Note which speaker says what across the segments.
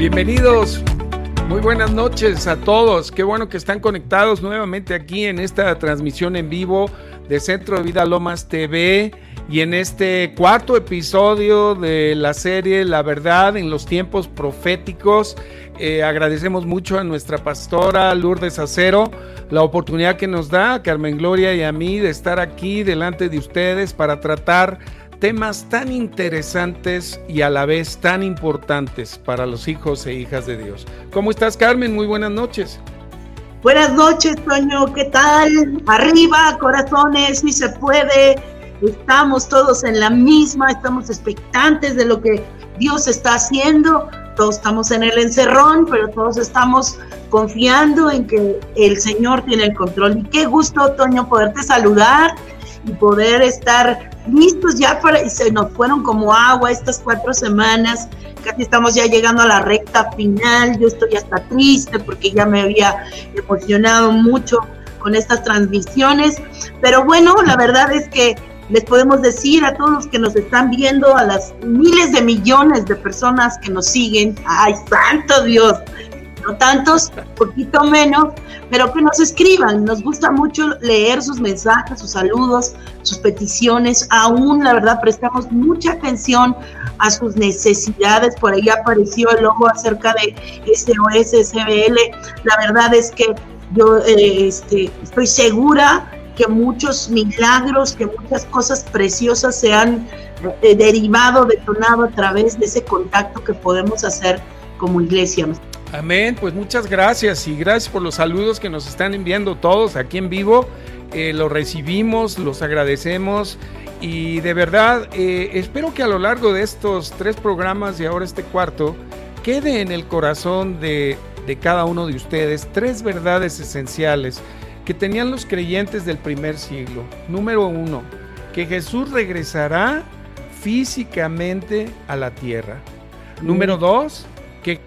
Speaker 1: Bienvenidos, muy buenas noches a todos. Qué bueno que están conectados nuevamente aquí en esta transmisión en vivo de Centro de Vida Lomas TV y en este cuarto episodio de la serie La verdad en los tiempos proféticos. Eh, agradecemos mucho a nuestra pastora Lourdes Acero la oportunidad que nos da Carmen Gloria y a mí de estar aquí delante de ustedes para tratar temas tan interesantes y a la vez tan importantes para los hijos e hijas de Dios. ¿Cómo estás, Carmen? Muy buenas noches.
Speaker 2: Buenas noches, Toño. ¿Qué tal? Arriba, corazones, si se puede. Estamos todos en la misma, estamos expectantes de lo que Dios está haciendo. Todos estamos en el encerrón, pero todos estamos confiando en que el Señor tiene el control. Y qué gusto, Toño, poderte saludar y poder estar listos ya para, y se nos fueron como agua estas cuatro semanas, casi estamos ya llegando a la recta final, yo estoy hasta triste porque ya me había emocionado mucho con estas transmisiones, pero bueno, la verdad es que les podemos decir a todos los que nos están viendo, a las miles de millones de personas que nos siguen, ay, santo Dios, no tantos, poquito menos, pero que nos escriban. Nos gusta mucho leer sus mensajes, sus saludos, sus peticiones. Aún, la verdad, prestamos mucha atención a sus necesidades. Por ahí apareció el logo acerca de SOS, SBL. La verdad es que yo eh, este, estoy segura que muchos milagros, que muchas cosas preciosas se han eh, derivado, detonado a través de ese contacto que podemos hacer como iglesia.
Speaker 1: Amén, pues muchas gracias y gracias por los saludos que nos están enviando todos aquí en vivo. Eh, los recibimos, los agradecemos y de verdad eh, espero que a lo largo de estos tres programas y ahora este cuarto quede en el corazón de, de cada uno de ustedes tres verdades esenciales que tenían los creyentes del primer siglo. Número uno, que Jesús regresará físicamente a la tierra. Número dos, que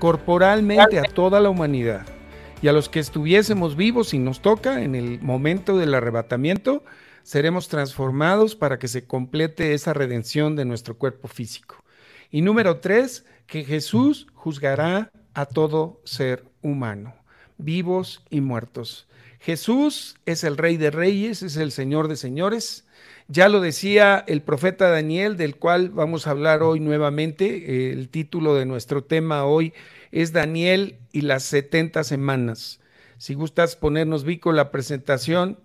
Speaker 1: corporalmente a toda la humanidad y a los que estuviésemos vivos y nos toca en el momento del arrebatamiento, seremos transformados para que se complete esa redención de nuestro cuerpo físico. Y número tres, que Jesús juzgará a todo ser humano, vivos y muertos. Jesús es el Rey de Reyes, es el Señor de Señores. Ya lo decía el profeta Daniel, del cual vamos a hablar hoy nuevamente. El título de nuestro tema hoy es Daniel y las 70 semanas. Si gustas ponernos, Vico, la presentación.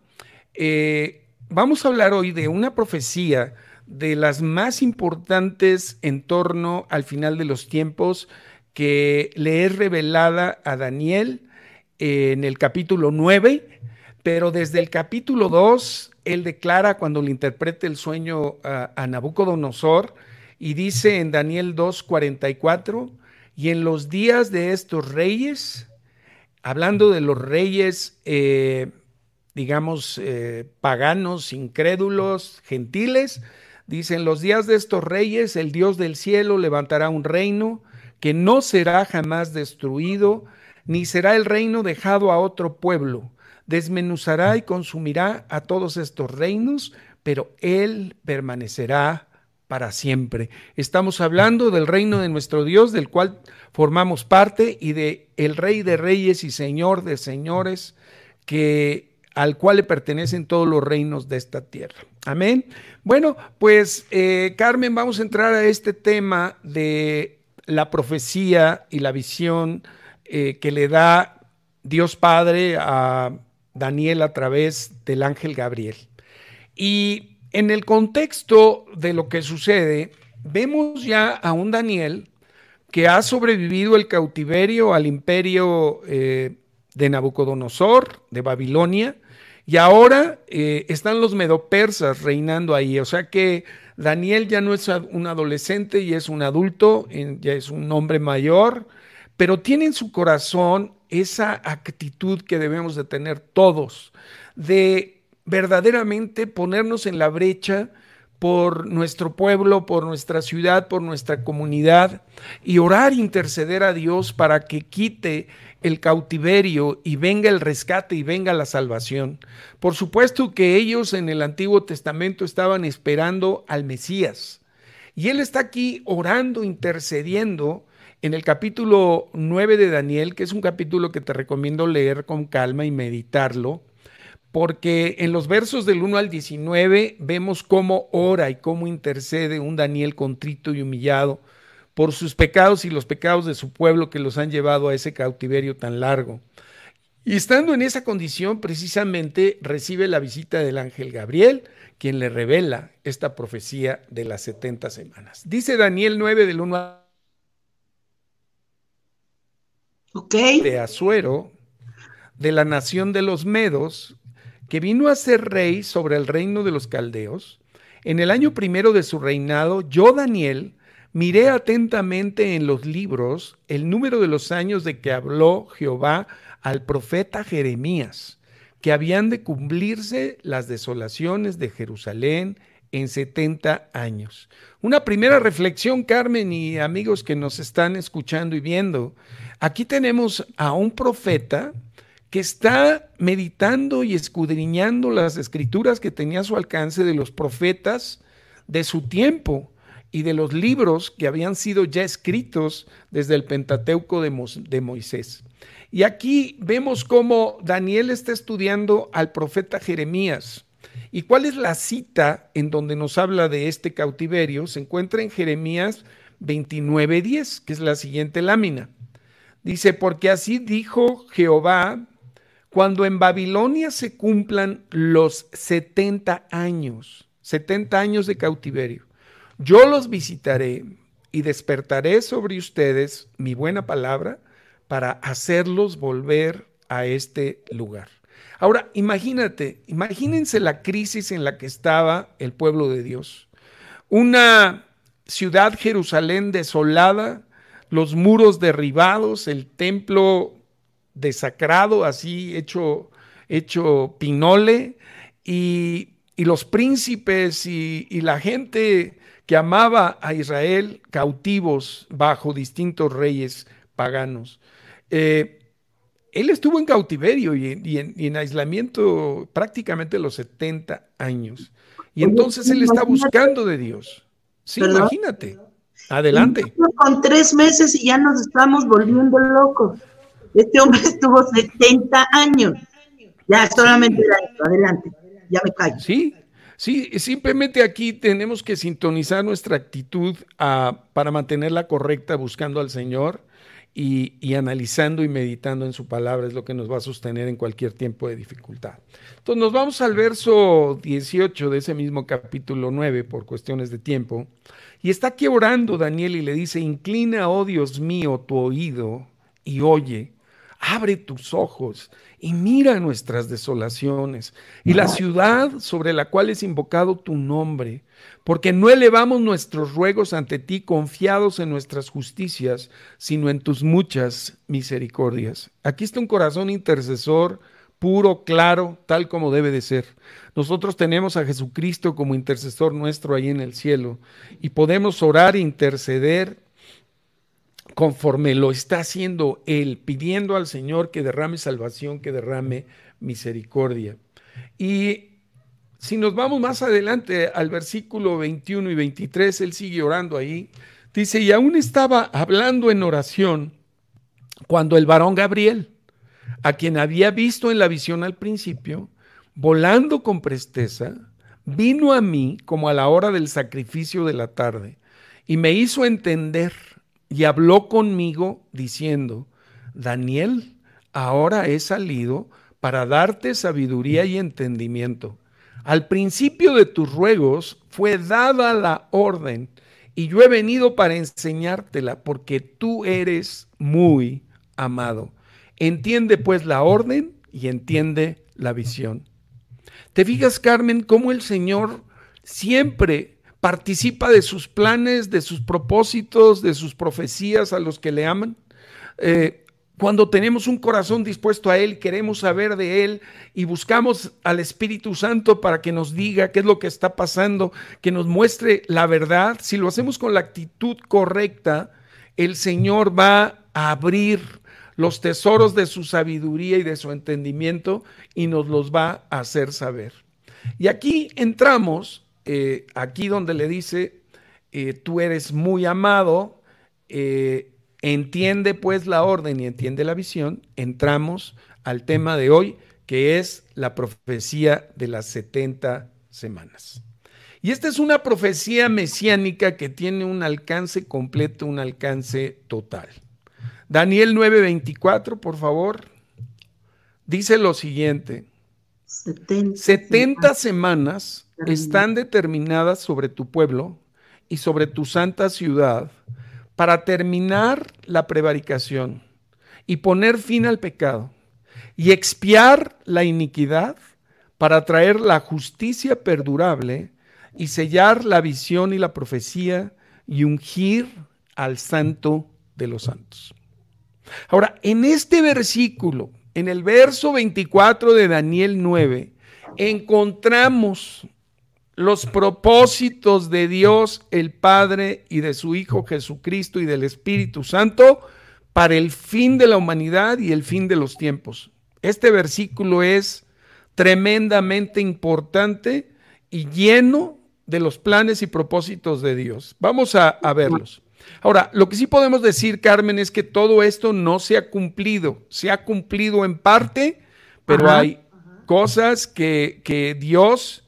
Speaker 1: Eh, vamos a hablar hoy de una profecía de las más importantes en torno al final de los tiempos que le es revelada a Daniel en el capítulo 9, pero desde el capítulo 2, él declara cuando le interprete el sueño a, Nabucodonosor y dice en Daniel 2:44, y en los días de estos reyes, hablando de los reyes, eh, digamos, eh, paganos, incrédulos, gentiles, dice, en los días de estos reyes, el Dios del cielo levantará un reino que no será jamás destruido, ni será el reino dejado a otro pueblo. Desmenuzará y consumirá a todos estos reinos, pero él permanecerá para siempre. Estamos hablando del reino de nuestro Dios, del cual formamos parte, y de el Rey de Reyes y Señor de Señores, que al cual le pertenecen todos los reinos de esta tierra. Amén. Bueno, pues eh, Carmen, vamos a entrar a este tema de la profecía y la visión eh, que le da Dios Padre a Daniel a través del ángel Gabriel. Y en el contexto de lo que sucede, vemos ya a un Daniel que ha sobrevivido el cautiverio al imperio eh, de Nabucodonosor, de Babilonia, y ahora eh, están los medopersas reinando ahí. O sea que Daniel ya no es un adolescente, y es un adulto, ya es un hombre mayor, pero tiene en su corazón esa actitud que debemos de tener todos, de verdaderamente ponernos en la brecha por nuestro pueblo, por nuestra ciudad, por nuestra comunidad y orar, interceder a Dios para que quite el cautiverio y venga el rescate y venga la salvación. Por supuesto que ellos en el Antiguo Testamento estaban esperando al Mesías y Él está aquí orando, intercediendo en el capítulo 9 de Daniel, que es un capítulo que te recomiendo leer con calma y meditarlo, porque en los versos del 1 al 19 vemos cómo ora y cómo intercede un Daniel contrito y humillado por sus pecados y los pecados de su pueblo que los han llevado a ese cautiverio tan largo. Y estando en esa condición, precisamente recibe la visita del ángel Gabriel, quien le revela esta profecía de las 70 semanas. Dice Daniel 9 del 1 de Azuero, de la nación de los Medos, que vino a ser rey sobre el reino de los caldeos, en el año primero de su reinado, yo, Daniel, miré atentamente en los libros el número de los años de que habló Jehová al profeta Jeremías, que habían de cumplirse las desolaciones de Jerusalén en 70 años. Una primera reflexión, Carmen y amigos que nos están escuchando y viendo. Aquí tenemos a un profeta que está meditando y escudriñando las escrituras que tenía a su alcance de los profetas de su tiempo y de los libros que habían sido ya escritos desde el Pentateuco de, de Moisés. Y aquí vemos cómo Daniel está estudiando al profeta Jeremías. ¿Y cuál es la cita en donde nos habla de este cautiverio? Se encuentra en Jeremías 29:10, que es la siguiente lámina. Dice, porque así dijo Jehová, cuando en Babilonia se cumplan los 70 años, 70 años de cautiverio, yo los visitaré y despertaré sobre ustedes mi buena palabra para hacerlos volver a este lugar. Ahora, imagínate, imagínense la crisis en la que estaba el pueblo de Dios. Una ciudad Jerusalén desolada, los muros derribados, el templo desacrado, así hecho, hecho pinole, y, los príncipes y, la gente que amaba a Israel cautivos bajo distintos reyes paganos. Eh, él estuvo en cautiverio y, en, aislamiento prácticamente los 70 años. Y entonces él está buscando de Dios. Sí, imagínate. Adelante.
Speaker 2: Con tres meses y ya nos estamos volviendo locos. Este hombre estuvo 70 años. Ya, solamente Adelante. Ya me callo.
Speaker 1: Sí, Sí, simplemente aquí tenemos que sintonizar nuestra actitud ah, para mantenerla correcta buscando al Señor y, analizando y meditando en su palabra es lo que nos va a sostener en cualquier tiempo de dificultad. Entonces nos vamos al verso 18 de ese mismo capítulo 9 por cuestiones de tiempo. Y está aquí orando Daniel y le dice, inclina, oh Dios mío, tu oído y oye, abre tus ojos y mira nuestras desolaciones y la ciudad sobre la cual es invocado tu nombre, porque no elevamos nuestros ruegos ante ti confiados en nuestras justicias, sino en tus muchas misericordias. Aquí está un corazón intercesor puro, claro, tal como debe de ser. Nosotros tenemos a Jesucristo como intercesor nuestro ahí en el cielo y podemos orar interceder conforme lo está haciendo Él, pidiendo al Señor que derrame salvación, que derrame misericordia. Y si nos vamos más adelante al versículo 21 y 23, Él sigue orando ahí. Dice, y aún estaba hablando en oración cuando el varón Gabriel, a quien había visto en la visión al principio, volando con presteza, vino a mí como a la hora del sacrificio de la tarde y me hizo entender y habló conmigo diciendo, Daniel, ahora he salido para darte sabiduría y entendimiento. Al principio de tus ruegos fue dada la orden y yo he venido para enseñártela porque tú eres muy amado. Entiende pues la orden y entiende la visión. ¿Te fijas, Carmen, cómo el Señor siempre participa de sus planes, de sus propósitos, de sus profecías a los que le aman. Eh, cuando tenemos un corazón dispuesto a Él, queremos saber de Él y buscamos al Espíritu Santo para que nos diga qué es lo que está pasando, que nos muestre la verdad, si lo hacemos con la actitud correcta, el Señor va a abrir los tesoros de su sabiduría y de su entendimiento y nos los va a hacer saber. Y aquí entramos aquí donde le dice, tú eres muy amado, en Entiende pues la orden y entiende la visión, entramos al tema de hoy, que es la profecía de las 70 semanas. Y esta es una profecía mesiánica que tiene un alcance completo, un alcance total. Daniel 9:24, por favor, dice lo siguiente. 70, semanas están determinadas sobre tu pueblo y sobre tu santa ciudad para terminar la prevaricación y poner fin al pecado y expiar la iniquidad para traer la justicia perdurable y sellar la visión y la profecía y ungir al santo de los santos. Ahora, en este versículo, en el verso 24 de Daniel 9, encontramos los propósitos de Dios el Padre y de su Hijo Jesucristo y del Espíritu Santo para el fin de la humanidad y el fin de los tiempos. Este versículo es tremendamente importante y lleno de los planes y propósitos de Dios. Vamos a, verlos. Ahora, lo que sí podemos decir, Carmen, es que todo esto no se ha cumplido. Se ha cumplido en parte, pero hay cosas que, que Dios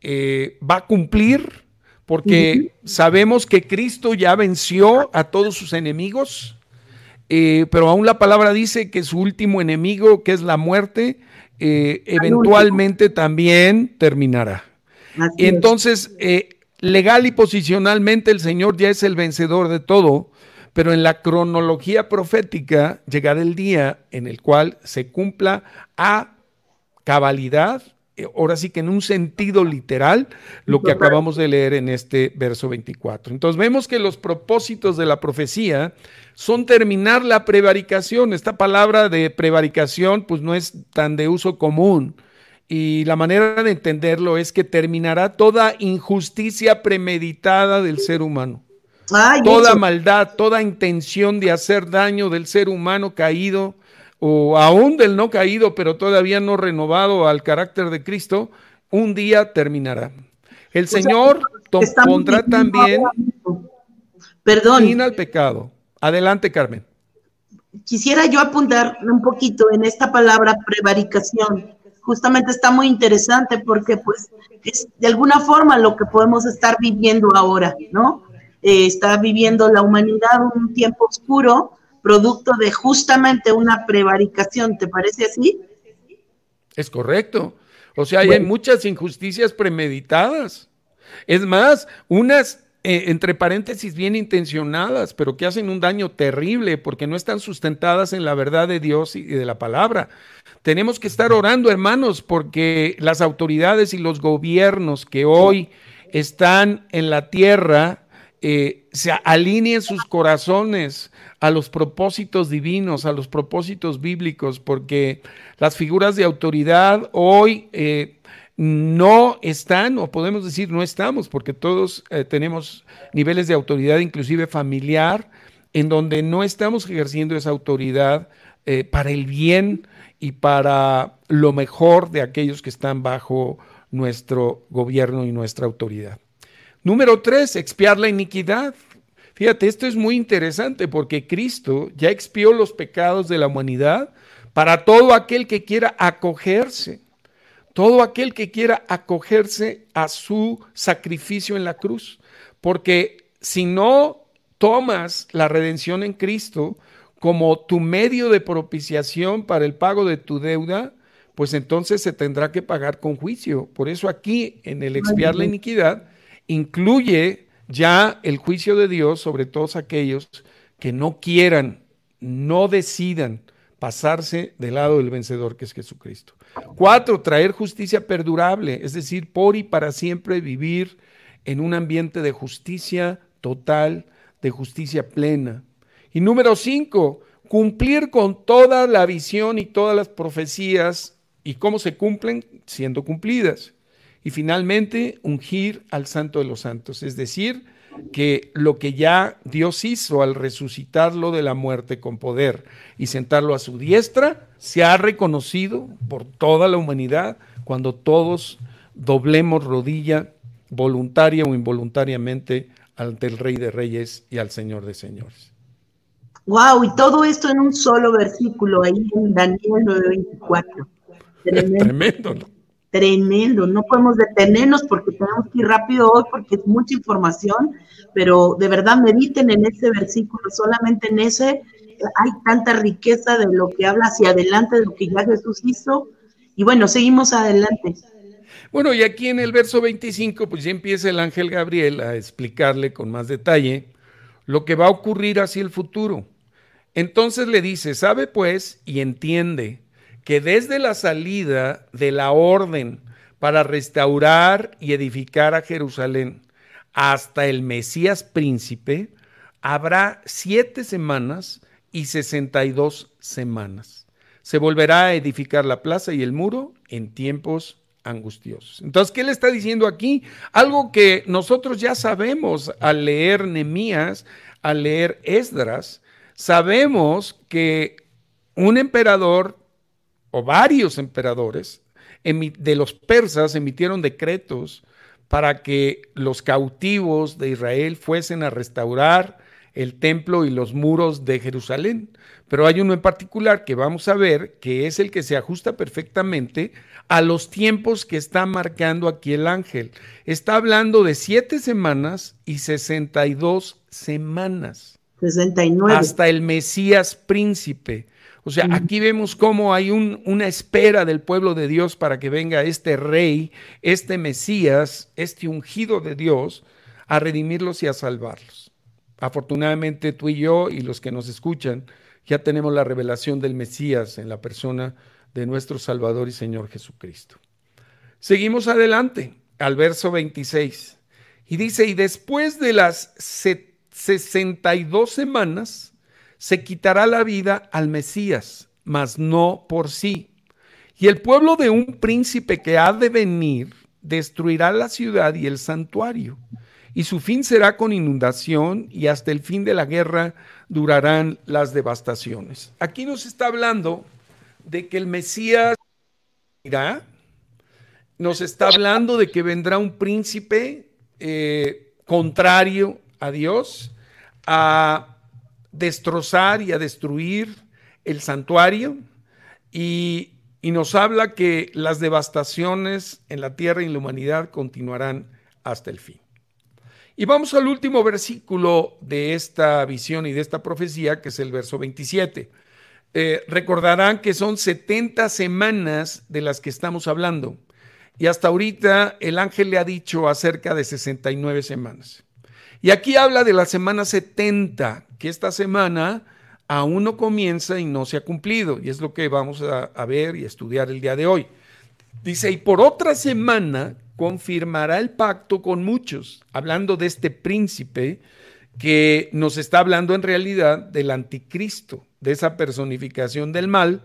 Speaker 1: eh, va a cumplir porque sabemos que Cristo ya venció a todos sus enemigos, eh, pero aún la palabra dice que su último enemigo, que es la muerte, eh, eventualmente también terminará. Entonces, legal y posicionalmente el Señor ya es el vencedor de todo, pero en la cronología profética llegará el día en el cual se cumpla a cabalidad eh, ahora sí que en un sentido literal, lo que acabamos de leer en este verso 24. Entonces vemos que los propósitos de la profecía son terminar la prevaricación. Esta palabra de prevaricación pues no es tan de uso común. Y la manera de entenderlo es que terminará toda injusticia premeditada del ser humano. toda maldad, toda intención de hacer daño del ser humano caído o aún del no caído, pero todavía no renovado al carácter de Cristo, un día terminará. El Señor pondrá también
Speaker 2: Perdón.
Speaker 1: fin al pecado. Adelante, Carmen.
Speaker 2: Quisiera yo apuntar un poquito en esta palabra prevaricación. Justamente está muy interesante porque pues es de alguna forma lo que podemos estar viviendo ahora, ¿no? Eh, está viviendo la humanidad un tiempo oscuro producto de justamente una prevaricación, ¿te parece así?
Speaker 1: Es correcto. O sea, hay muchas injusticias premeditadas. Es más, unas eh, entre paréntesis bien intencionadas, pero que hacen un daño terrible porque no están sustentadas en la verdad de Dios y de la palabra. Tenemos que estar orando, hermanos, porque las autoridades y los gobiernos que hoy están en la tierra eh, se alineen sus corazones a los propósitos divinos, a los propósitos bíblicos, porque las figuras de autoridad hoy eh, no están, o podemos decir no estamos, porque todos eh, tenemos niveles de autoridad, inclusive familiar, en donde no estamos ejerciendo esa autoridad para el bien y para lo mejor de aquellos que están bajo nuestro gobierno y nuestra autoridad. Número tres, expiar la iniquidad. Fíjate, esto es muy interesante porque Cristo ya expió los pecados de la humanidad para todo aquel que quiera acogerse, todo aquel que quiera acogerse a su sacrificio en la cruz. Porque si no tomas la redención en Cristo como tu medio de propiciación para el pago de tu deuda, pues entonces se tendrá que pagar con juicio. Por eso aquí en el expiar la iniquidad incluye ya el juicio de Dios sobre todos aquellos que no quieran, no decidan pasarse del lado del vencedor que es Jesucristo. Cuatro, traer justicia perdurable, es decir, por y para siempre vivir en un ambiente de justicia total, de justicia plena. Y número cinco, cumplir con toda la visión y todas las profecías y cómo se cumplen siendo cumplidas. Y finalmente, ungir al Santo de los Santos, es decir, que lo que ya Dios hizo al resucitarlo de la muerte con poder y sentarlo a su diestra, se ha reconocido por toda la humanidad cuando todos doblemos rodilla voluntaria o involuntariamente ante el Rey de Reyes y al Señor de Señores.
Speaker 2: Wow, y todo esto en un solo versículo, ahí en Daniel 9:24.
Speaker 1: Tremendo. Tremendo, ¿no?
Speaker 2: Tremendo, no podemos detenernos porque tenemos que ir rápido hoy porque es mucha información, pero de verdad mediten en ese versículo, solamente en ese hay tanta riqueza de lo que habla hacia adelante, de lo que ya Jesús hizo. Y bueno, seguimos adelante.
Speaker 1: Bueno, y aquí en el verso 25, pues ya empieza el ángel Gabriel a explicarle con más detalle lo que va a ocurrir hacia el futuro. Entonces le dice, sabe pues y entiende que desde la salida de la orden para restaurar y edificar a Jerusalén hasta el Mesías príncipe, habrá siete semanas y sesenta y dos semanas. Se volverá a edificar la plaza y el muro en tiempos angustiosos. Entonces, ¿qué le está diciendo aquí? Algo que nosotros ya sabemos al leer Nemías, al leer Esdras, sabemos que un emperador o varios emperadores de los persas emitieron decretos para que los cautivos de Israel fuesen a restaurar el templo y los muros de Jerusalén. Pero hay uno en particular que vamos a ver que es el que se ajusta perfectamente a los tiempos que está marcando aquí el ángel. Está hablando de siete semanas y sesenta y dos semanas.
Speaker 2: 69.
Speaker 1: Hasta el Mesías príncipe. O sea, aquí vemos cómo hay una espera del pueblo de Dios para que venga este rey, este Mesías, este ungido de Dios, a redimirlos y a salvarlos. Afortunadamente tú y yo y los que nos escuchan ya tenemos la revelación del Mesías en la persona de nuestro Salvador y Señor Jesucristo. Seguimos adelante al verso 26 y dice, y después de las 62 semanas, se quitará la vida al Mesías, mas no por sí. Y el pueblo de un príncipe que ha de venir destruirá la ciudad y el santuario. Y su fin será con inundación y hasta el fin de la guerra durarán las devastaciones. Aquí nos está hablando de que el Mesías irá, nos está hablando de que vendrá un príncipe eh, contrario a Dios, a destrozar y a destruir el santuario y, nos habla que las devastaciones en la tierra y en la humanidad continuarán hasta el fin. Y vamos al último versículo de esta visión y de esta profecía, que es el verso 27. Eh, recordarán que son 70 semanas de las que estamos hablando. Y hasta ahorita el ángel le ha dicho acerca de 69 semanas. Y aquí habla de la semana 70, que esta semana aún no comienza y no se ha cumplido. Y es lo que vamos a, ver y estudiar el día de hoy. Dice, y por otra semana confirmará el pacto con muchos, hablando de este príncipe que nos está hablando en realidad del anticristo, de esa personificación del mal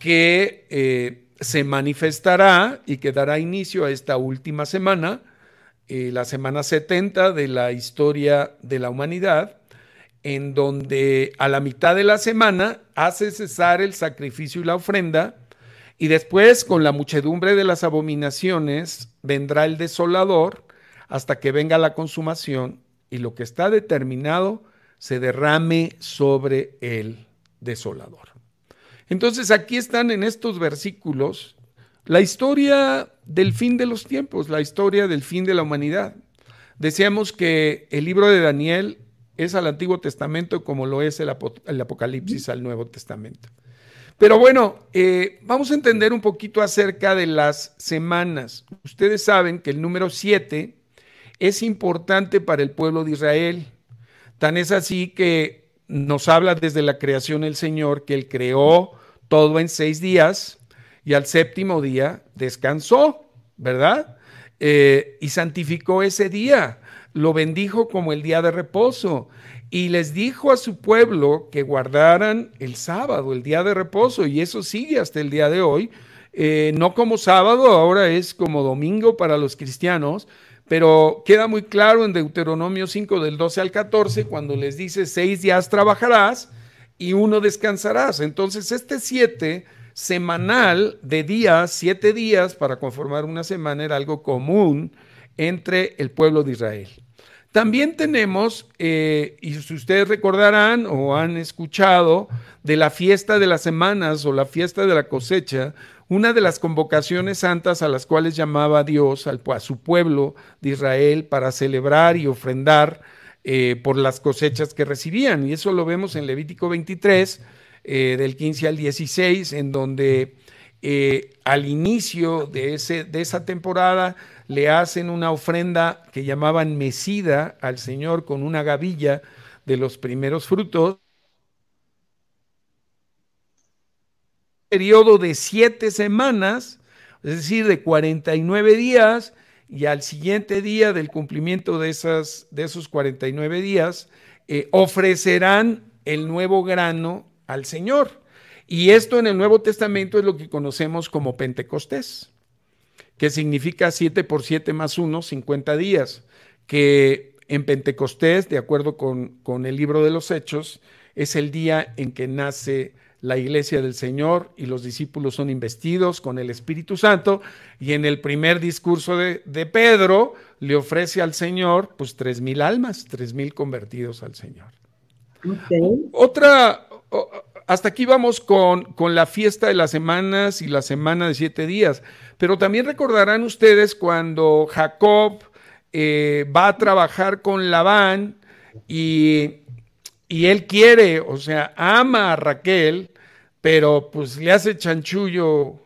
Speaker 1: que eh, se manifestará y que dará inicio a esta última semana, eh, la semana 70 de la historia de la humanidad, en donde a la mitad de la semana hace cesar el sacrificio y la ofrenda, y después con la muchedumbre de las abominaciones vendrá el desolador hasta que venga la consumación y lo que está determinado se derrame sobre el desolador. Entonces aquí están en estos versículos la historia del fin de los tiempos, la historia del fin de la humanidad. Decíamos que el libro de Daniel es al Antiguo Testamento como lo es el, Apocalipsis al Nuevo Testamento. Pero bueno, eh, vamos a entender un poquito acerca de las semanas. Ustedes saben que el número 7 es importante para el pueblo de Israel. Tan es así que nos habla desde la creación el Señor que Él creó todo en seis días y al séptimo día descansó, ¿verdad? Eh, y santificó ese día, lo bendijo como el día de reposo y les dijo a su pueblo que guardaran el sábado, el día de reposo, y eso sigue hasta el día de hoy, eh, no como sábado, ahora es como domingo para los cristianos, pero queda muy claro en Deuteronomio 5 del 12 al 14, cuando les dice, seis días trabajarás y uno descansarás. Entonces, este siete semanal de días, siete días para conformar una semana era algo común entre el pueblo de Israel. También tenemos, eh, y si ustedes recordarán o han escuchado, de la fiesta de las semanas o la fiesta de la cosecha, una de las convocaciones santas a las cuales llamaba Dios al, a su pueblo de Israel para celebrar y ofrendar eh, por las cosechas que recibían. Y eso lo vemos en Levítico 23, eh, del 15 al 16, en donde eh, al inicio de, ese, de esa temporada le hacen una ofrenda que llamaban mesida al Señor con una gavilla de los primeros frutos. Periodo de siete semanas, es decir, de 49 días, y al siguiente día del cumplimiento de, esas, de esos 49 días, eh, ofrecerán el nuevo grano al Señor. Y esto en el Nuevo Testamento es lo que conocemos como Pentecostés, que significa 7 por 7 más 1, 50 días, que en Pentecostés, de acuerdo con, con el libro de los Hechos, es el día en que nace la iglesia del Señor y los discípulos son investidos con el Espíritu Santo y en el primer discurso de, Pedro le ofrece al Señor pues tres mil almas, tres mil convertidos al Señor. Otra, hasta aquí vamos con, con, la fiesta de las semanas y la semana de siete días, pero también recordarán ustedes cuando Jacob eh, va a trabajar con Labán y y él quiere, o sea, ama a Raquel, pero pues le hace chanchullo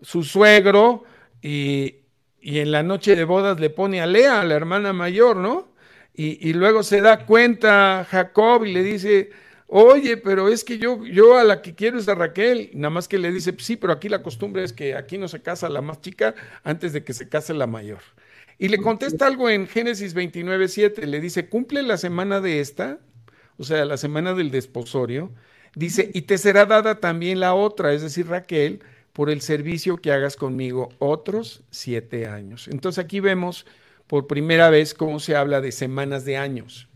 Speaker 1: su suegro y, en la noche de bodas le pone a Lea, la hermana mayor, ¿no? Y, y, luego se da cuenta Jacob y le dice, oye, pero es que yo, yo a la que quiero es a Raquel, nada más que le dice, sí, pero aquí la costumbre es que aquí no se casa la más chica antes de que se case la mayor. Y le contesta algo en Génesis 29, 7, le dice, cumple la semana de esta, o sea, la semana del desposorio, dice, y te será dada también la otra, es decir, Raquel, por el servicio que hagas conmigo otros siete años. Entonces aquí vemos por primera vez cómo se habla de semanas de años.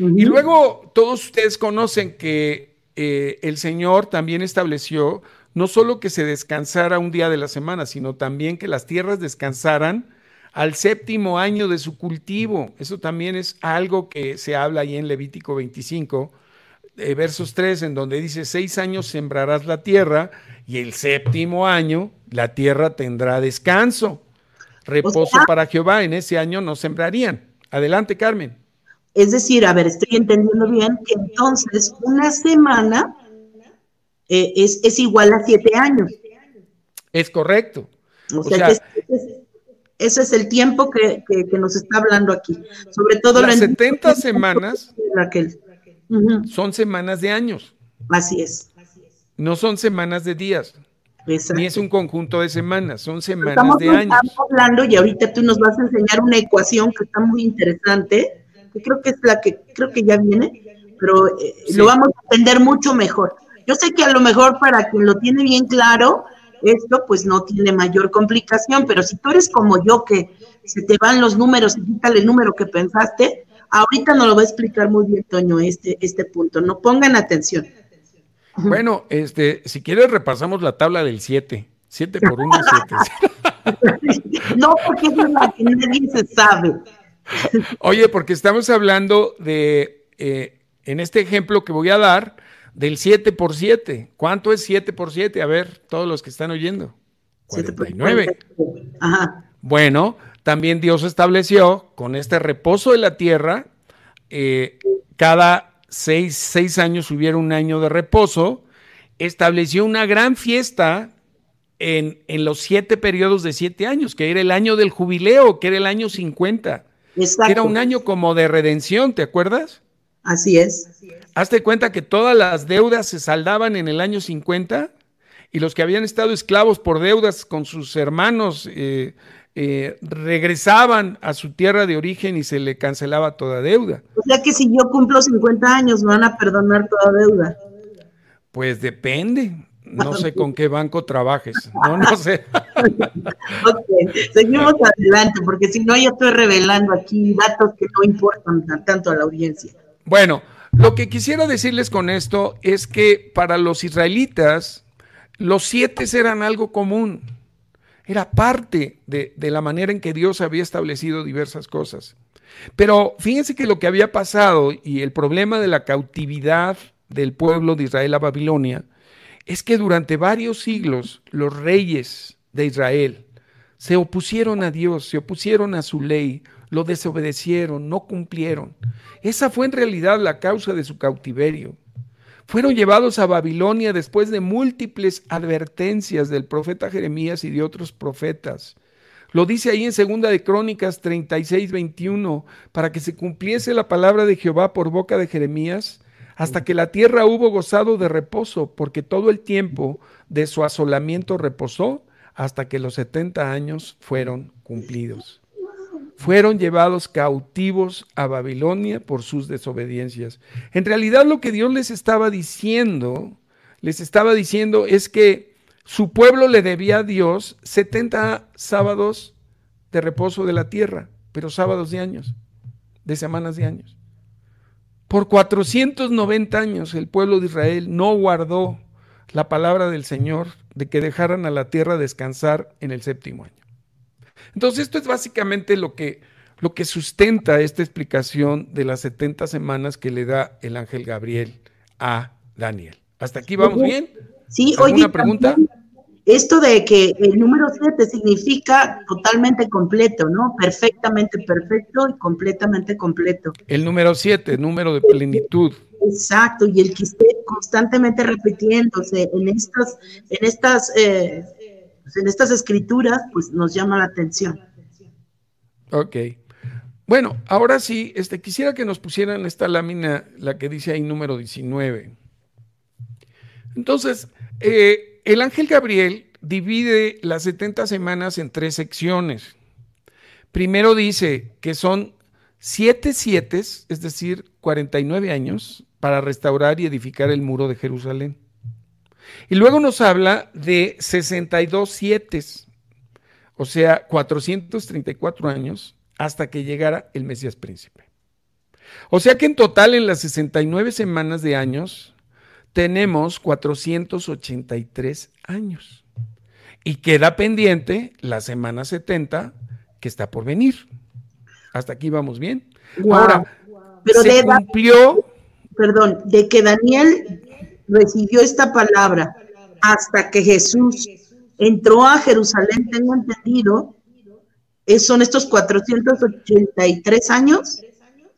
Speaker 1: Y luego todos ustedes conocen que eh, el Señor también estableció no solo que se descansara un día de la semana, sino también que las tierras descansaran al séptimo año de su cultivo. Eso también es algo que se habla ahí en Levítico 25, eh, versos 3, en donde dice, seis años sembrarás la tierra y el séptimo año la tierra tendrá descanso. Reposo para Jehová, en ese año no sembrarían. Adelante, Carmen.
Speaker 2: Es decir, a ver, estoy entendiendo bien que entonces una semana eh, es, igual a siete años.
Speaker 1: Es correcto.
Speaker 2: O, sea, que ese es el tiempo que, nos está hablando aquí. Sobre todo
Speaker 1: las 70 semanas Raquel. son semanas de años.
Speaker 2: Así es.
Speaker 1: No son semanas de días. Ni es un conjunto de semanas, son semanas de años.
Speaker 2: Estamos hablando y ahorita tú nos vas a enseñar una ecuación que está muy interesante, que creo que es la que creo que ya viene, pero eh, lo vamos a entender mucho mejor. Yo sé que a lo mejor para quien lo tiene bien claro, esto pues no tiene mayor complicación, pero si tú eres como yo que se te van los números y quítale el número que pensaste, ahorita no lo va a explicar muy bien Toño este, este punto, no pongan atención.
Speaker 1: Bueno, este, si quieres repasamos la tabla del 7. 7 por 1
Speaker 2: 7. no, porque es la que nadie se sabe.
Speaker 1: Oye, porque estamos hablando de, eh, en este ejemplo que voy a dar, del 7 por 7. ¿Cuánto es 7 por 7? A ver, todos los que están oyendo. 49. Ajá. Bueno, también Dios estableció con este reposo de la tierra, eh, cada seis, seis años hubiera un año de reposo, estableció una gran fiesta en, en, los siete periodos de siete años, que era el año del jubileo, que era el año 50. Exacto. Era un año como de redención, ¿te acuerdas?
Speaker 2: Así es.
Speaker 1: Hazte cuenta que todas las deudas se saldaban en el año 50 y los que habían estado esclavos por deudas con sus hermanos eh, eh, regresaban a su tierra de origen y se le cancelaba toda deuda.
Speaker 2: O sea que si yo cumplo 50 años, ¿me van a perdonar toda deuda?
Speaker 1: Pues depende. No sé con qué banco trabajes. No, no sé.
Speaker 2: ok, seguimos adelante, porque si no, yo estoy revelando aquí datos que no importan tanto a la audiencia.
Speaker 1: Bueno, lo que quisiera decirles con esto es que para los israelitas los siete eran algo común, era parte de, la manera en que Dios había establecido diversas cosas. Pero fíjense que lo que había pasado y el problema de la cautividad del pueblo de Israel a Babilonia es que durante varios siglos los reyes de Israel se opusieron a Dios, se opusieron a su ley, lo desobedecieron, no cumplieron. Esa fue en realidad la causa de su cautiverio. Fueron llevados a Babilonia después de múltiples advertencias del profeta Jeremías y de otros profetas. Lo dice ahí en Segunda de Crónicas 36, 21, para que se cumpliese la palabra de Jehová por boca de Jeremías, hasta que la tierra hubo gozado de reposo, porque todo el tiempo de su asolamiento reposó, hasta que los 70 años fueron cumplidos. Fueron llevados cautivos a Babilonia por sus desobediencias. En realidad lo que Dios les estaba diciendo, les estaba diciendo es que su pueblo le debía a Dios 70 sábados de reposo de la tierra, pero sábados de años, de semanas de años. Por 490 años el pueblo de Israel no guardó la palabra del Señor de que dejaran a la tierra descansar en el séptimo año. Entonces esto es básicamente lo que, lo que sustenta esta explicación de las 70 semanas que le da el ángel Gabriel a Daniel. ¿Hasta aquí vamos bien?
Speaker 2: Sí, oye, pregunta? Esto de que el número 7 significa totalmente completo, ¿no? Perfectamente perfecto y completamente completo.
Speaker 1: El número 7, número de plenitud.
Speaker 2: Exacto, y el que esté constantemente repitiéndose en estas, en estas, eh, pues, en estas escrituras, pues nos llama la atención.
Speaker 1: Ok. Bueno, ahora sí, este, quisiera que nos pusieran esta lámina, la que dice ahí número 19. Entonces, eh, el ángel Gabriel divide las 70 semanas en tres secciones. Primero dice que son siete siete, es decir, 49 años, para restaurar y edificar el muro de Jerusalén. Y luego nos habla de 62 siete, o sea, 434 años hasta que llegara el Mesías príncipe. O sea que en total en las 69 semanas de años tenemos 483 años. Y queda pendiente la semana 70 que está por venir. Hasta aquí vamos bien. Ahora,
Speaker 2: Pero se cumplió. Perdón, de que Daniel recibió esta palabra hasta que Jesús entró a Jerusalén, tengo entendido, son estos 483 años.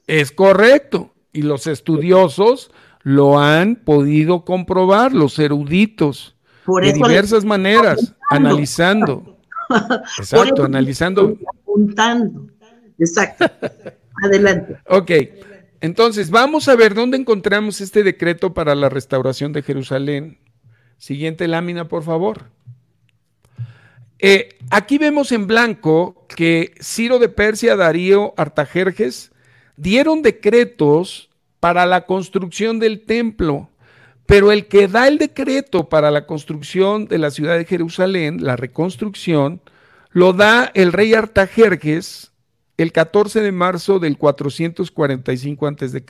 Speaker 1: Es correcto. Y los estudiosos lo han podido comprobar los eruditos de diversas maneras, analizando. Exacto, analizando.
Speaker 2: Apuntando. Exacto. Adelante.
Speaker 1: Ok. Entonces, vamos a ver dónde encontramos este decreto para la restauración de Jerusalén. Siguiente lámina, por favor. Eh, aquí vemos en blanco que Ciro de Persia, Darío, Artajerjes dieron decretos para la construcción del templo. Pero el que da el decreto para la construcción de la ciudad de Jerusalén, la reconstrucción, lo da el rey Artajerjes el 14 de marzo del 445 a.C.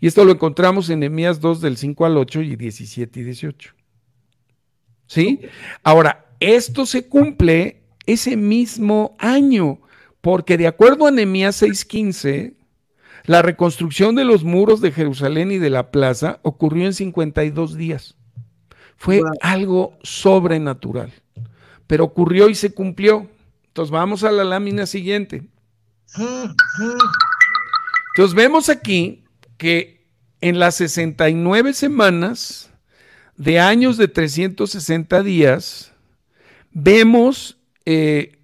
Speaker 1: Y esto lo encontramos en Nehemías 2 del 5 al 8 y 17 y 18. ¿Sí? Ahora, esto se cumple ese mismo año, porque de acuerdo a Nehemías 6:15, la reconstrucción de los muros de Jerusalén y de la plaza ocurrió en 52 días. Fue algo sobrenatural, pero ocurrió y se cumplió. Entonces vamos a la lámina siguiente. Entonces vemos aquí que en las 69 semanas de años de 360 días, vemos eh,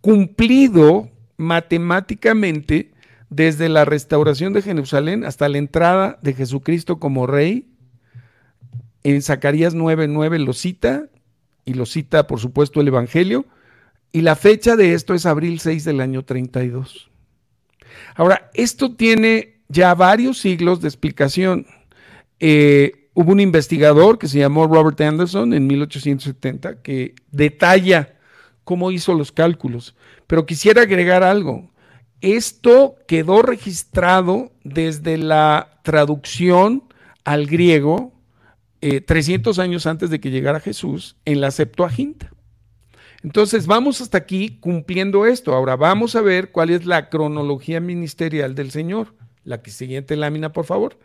Speaker 1: cumplido matemáticamente desde la restauración de Jerusalén hasta la entrada de Jesucristo como rey. En Zacarías 9:9 lo cita y lo cita por supuesto el Evangelio y la fecha de esto es abril 6 del año 32. Ahora, esto tiene ya varios siglos de explicación. Eh, hubo un investigador que se llamó Robert Anderson en 1870 que detalla cómo hizo los cálculos, pero quisiera agregar algo. Esto quedó registrado desde la traducción al griego 300 eh, años antes de que llegara Jesús en la Septuaginta. Entonces vamos hasta aquí cumpliendo esto. Ahora vamos a ver cuál es la cronología ministerial del Señor. La siguiente lámina, por favor.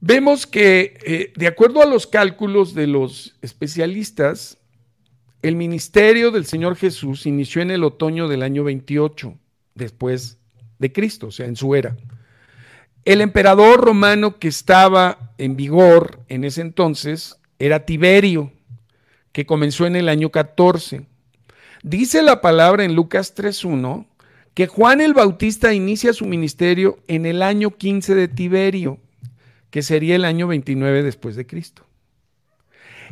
Speaker 1: Vemos que, eh, de acuerdo a los cálculos de los especialistas, el ministerio del Señor Jesús inició en el otoño del año 28, después de Cristo, o sea, en su era. El emperador romano que estaba en vigor en ese entonces era Tiberio, que comenzó en el año 14. Dice la palabra en Lucas 3.1 que Juan el Bautista inicia su ministerio en el año 15 de Tiberio, que sería el año 29 después de Cristo.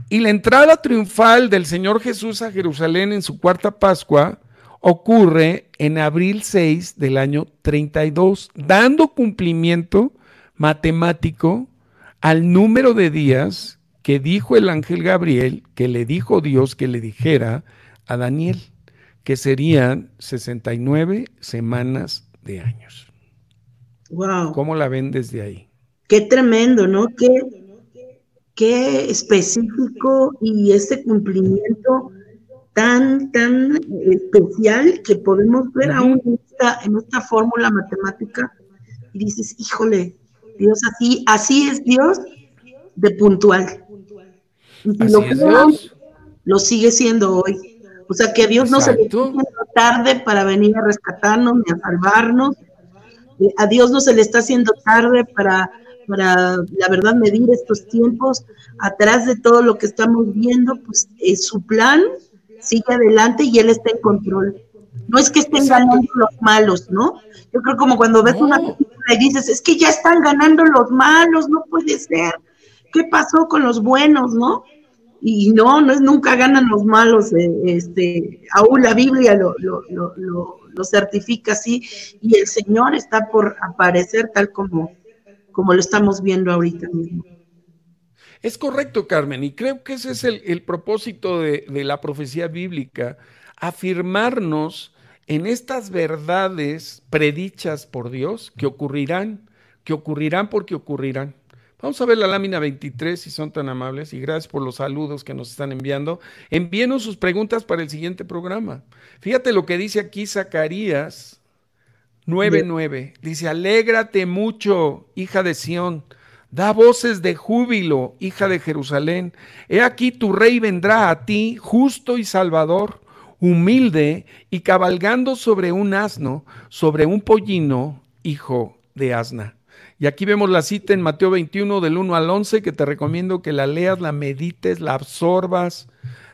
Speaker 1: Y la entrada triunfal del Señor Jesús a Jerusalén en su cuarta Pascua ocurre en abril 6 del año 32, dando cumplimiento matemático al número de días que dijo el ángel Gabriel, que le dijo Dios que le dijera a Daniel, que serían 69 semanas de años. Wow. ¿Cómo la ven desde ahí?
Speaker 2: Qué tremendo, ¿no? Qué, qué específico y ese cumplimiento tan, tan especial que podemos ver aún en esta, en esta fórmula matemática y dices, híjole, Dios así, así es Dios de puntual. Y si lo lo sigue siendo hoy. O sea que Dios no se le está haciendo tarde para venir a rescatarnos ni a salvarnos. Eh, a Dios no se le está haciendo tarde para, para, la verdad, medir estos tiempos. Atrás de todo lo que estamos viendo, pues es su plan sigue adelante y él está en control. No es que estén ganando los malos, ¿no? Yo creo como cuando ves una película y dices, es que ya están ganando los malos, no puede ser. ¿Qué pasó con los buenos, no? Y no, no es nunca ganan los malos. Eh, este, aún la Biblia lo, lo, lo, lo, certifica así y el Señor está por aparecer tal como, como lo estamos viendo ahorita mismo.
Speaker 1: Es correcto, Carmen, y creo que ese es el, propósito de, la profecía bíblica, afirmarnos en estas verdades predichas por Dios que ocurrirán, que ocurrirán porque ocurrirán. Vamos a ver la lámina 23 si son tan amables y gracias por los saludos que nos están enviando. Envíenos sus preguntas para el siguiente programa. Fíjate lo que dice aquí Zacarías 9:9. Dice, "Alégrate mucho, hija de Sión, Da voces de júbilo, hija de Jerusalén. He aquí tu rey vendrá a ti, justo y salvador, humilde y cabalgando sobre un asno, sobre un pollino, hijo de asna. Y aquí vemos la cita en Mateo 21 del 1 al 11 que te recomiendo que la leas, la medites, la absorbas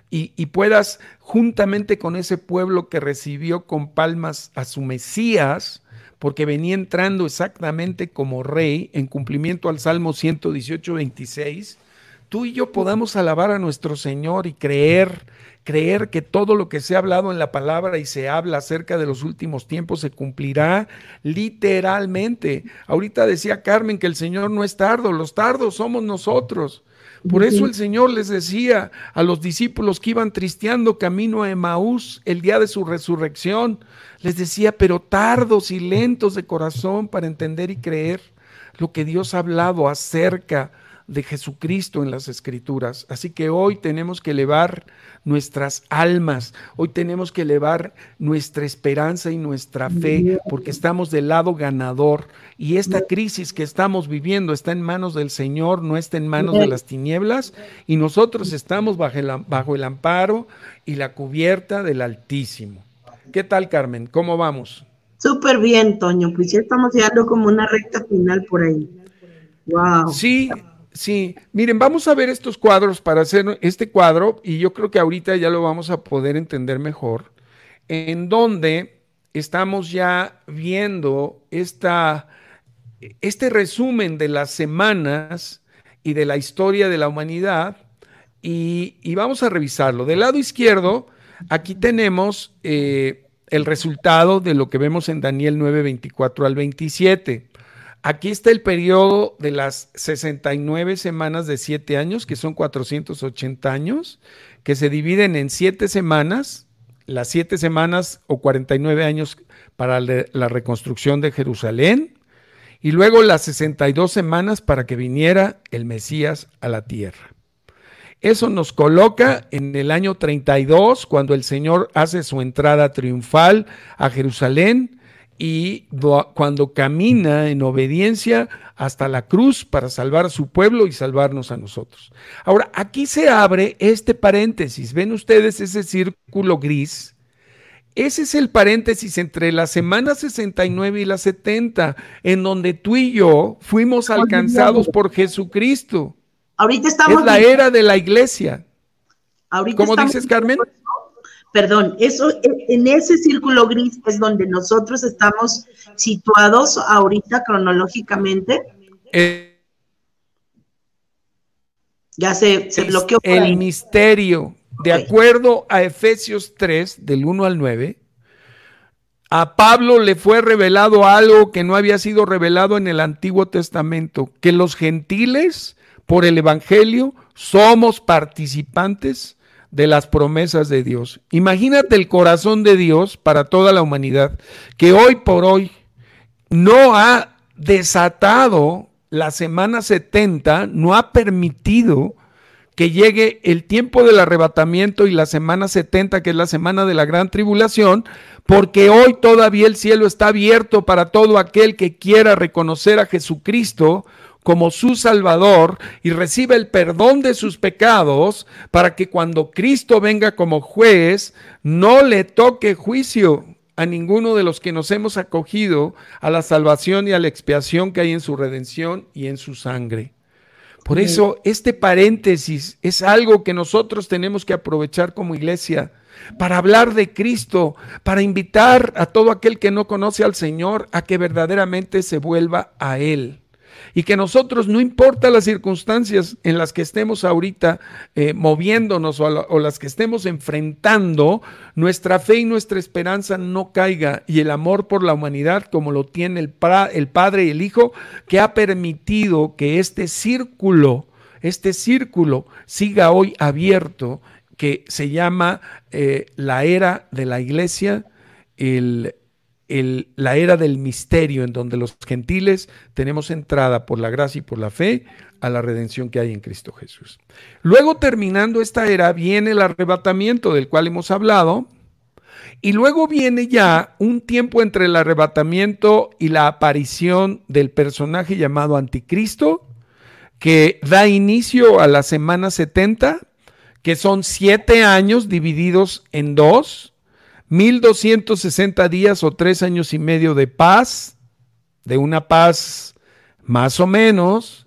Speaker 1: y, y puedas juntamente con ese pueblo que recibió con palmas a su Mesías, porque venía entrando exactamente como rey en cumplimiento al Salmo 118, 26, tú y yo podamos alabar a nuestro Señor y creer, creer que todo lo que se ha hablado en la palabra y se habla acerca de los últimos tiempos se cumplirá literalmente. Ahorita decía Carmen que el Señor no es tardo, los tardos somos nosotros. Por eso el Señor les decía a los discípulos que iban tristeando camino a Emaús el día de su resurrección, les decía, pero tardos y lentos de corazón para entender y creer lo que Dios ha hablado acerca de Jesucristo en las Escrituras. Así que hoy tenemos que elevar nuestras almas, hoy tenemos que elevar nuestra esperanza y nuestra fe, porque estamos del lado ganador. Y esta crisis que estamos viviendo está en manos del Señor, no está en manos de las tinieblas, y nosotros estamos bajo el, bajo el amparo y la cubierta del Altísimo. ¿Qué tal, Carmen? ¿Cómo vamos?
Speaker 2: Súper bien, Toño. Pues ya estamos llegando como una recta final por ahí.
Speaker 1: Wow. Sí, Sí, miren, vamos a ver estos cuadros para hacer este cuadro y yo creo que ahorita ya lo vamos a poder entender mejor, en donde estamos ya viendo esta, este resumen de las semanas y de la historia de la humanidad y, vamos a revisarlo. Del lado izquierdo, aquí tenemos eh, el resultado de lo que vemos en Daniel 9, 24 al 27. Aquí está el periodo de las 69 semanas de 7 años, que son 480 años, que se dividen en 7 semanas, las 7 semanas o 49 años para la reconstrucción de Jerusalén, y luego las 62 semanas para que viniera el Mesías a la tierra. Eso nos coloca en el año 32, cuando el Señor hace su entrada triunfal a Jerusalén y cuando camina en obediencia hasta la cruz para salvar a su pueblo y salvarnos a nosotros. Ahora, aquí se abre este paréntesis. ¿Ven ustedes ese círculo gris? Ese es el paréntesis entre la semana 69 y la 70, en donde tú y yo fuimos alcanzados por Jesucristo.
Speaker 2: Ahorita estamos.
Speaker 1: Es la era de la iglesia.
Speaker 2: Ahorita
Speaker 1: ¿Cómo dices, Carmen?
Speaker 2: Perdón, eso, en ese círculo gris es donde nosotros estamos situados ahorita cronológicamente.
Speaker 1: Eh,
Speaker 2: ya se, se bloqueó.
Speaker 1: el misterio de acuerdo a Efesios 3, del 1 al 9, a Pablo le fue revelado algo que no había sido revelado en el Antiguo Testamento, que los gentiles, por el Evangelio, somos participantes de las promesas de Dios. Imagínate el corazón de Dios para toda la humanidad, que hoy por hoy no ha desatado la semana 70, no ha permitido que llegue el tiempo del arrebatamiento y la semana 70, que es la semana de la gran tribulación, porque hoy todavía el cielo está abierto para todo aquel que quiera reconocer a Jesucristo como su Salvador y reciba el perdón de sus pecados, para que cuando Cristo venga como juez, no le toque juicio a ninguno de los que nos hemos acogido a la salvación y a la expiación que hay en su redención y en su sangre. Por eso este paréntesis es algo que nosotros tenemos que aprovechar como iglesia para hablar de Cristo, para invitar a todo aquel que no conoce al Señor a que verdaderamente se vuelva a Él y que nosotros, no importa las circunstancias en las que estemos ahorita eh, moviéndonos o, las que estemos enfrentando, nuestra fe y nuestra esperanza no caiga y el amor por la humanidad como lo tiene el, el Padre y el Hijo, que ha permitido que este círculo, este círculo siga hoy abierto, que se llama eh, la era de la iglesia, el, la era del misterio, en donde los gentiles tenemos entrada por la gracia y por la fe a la redención que hay en Cristo Jesús. Luego, terminando esta era, viene el arrebatamiento del cual hemos hablado, y luego viene ya un tiempo entre el arrebatamiento y la aparición del personaje llamado Anticristo, que da inicio a la semana 70, que son siete años divididos en dos, 1260 días o tres años y medio de paz, de una paz más o menos,